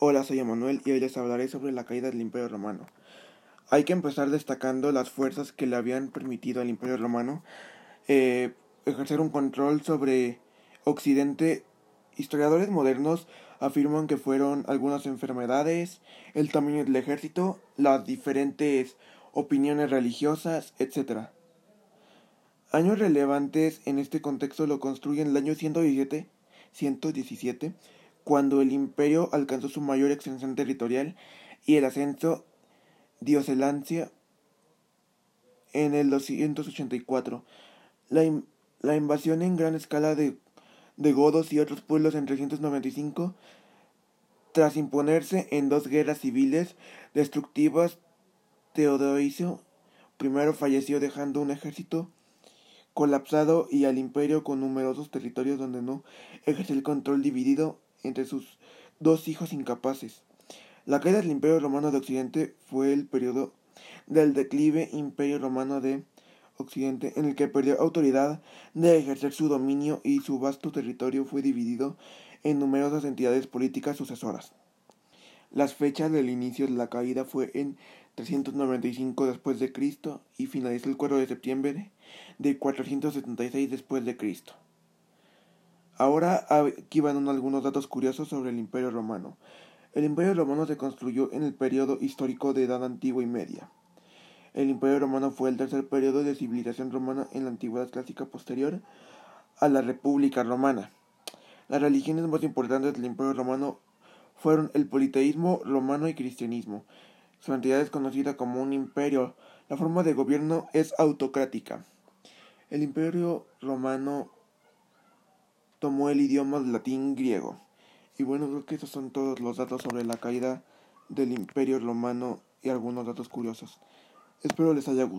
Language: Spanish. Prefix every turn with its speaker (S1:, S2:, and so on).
S1: Hola, soy Emanuel y hoy les hablaré sobre la caída del Imperio Romano. Hay que empezar destacando las fuerzas que le habían permitido al Imperio Romano eh, ejercer un control sobre Occidente. Historiadores modernos afirman que fueron algunas enfermedades, el tamaño del ejército, las diferentes opiniones religiosas, etc. Años relevantes en este contexto lo construyen el año 117, 117 cuando el imperio alcanzó su mayor extensión territorial y el ascenso diocelancia en el 284. La, la invasión en gran escala de, de godos y otros pueblos en 395, tras imponerse en dos guerras civiles destructivas, Teodoricio primero falleció dejando un ejército colapsado y al imperio con numerosos territorios donde no ejerció el control dividido entre sus dos hijos incapaces. La caída del Imperio Romano de Occidente fue el periodo del declive Imperio Romano de Occidente, en el que perdió autoridad de ejercer su dominio y su vasto territorio fue dividido en numerosas entidades políticas sucesoras. Las fechas del inicio de la caída fue en 395 después de Cristo y finalizó el 4 de septiembre de 476 después de Cristo. Ahora aquí van algunos datos curiosos sobre el Imperio Romano. El Imperio Romano se construyó en el periodo histórico de Edad Antigua y Media. El Imperio Romano fue el tercer periodo de civilización romana en la antigüedad clásica posterior a la República Romana. Las religiones más importantes del Imperio Romano fueron el politeísmo romano y cristianismo. Su entidad es conocida como un imperio. La forma de gobierno es autocrática. El Imperio Romano tomó el idioma latín griego. Y bueno, creo que esos son todos los datos sobre la caída del imperio romano y algunos datos curiosos. Espero les haya gustado.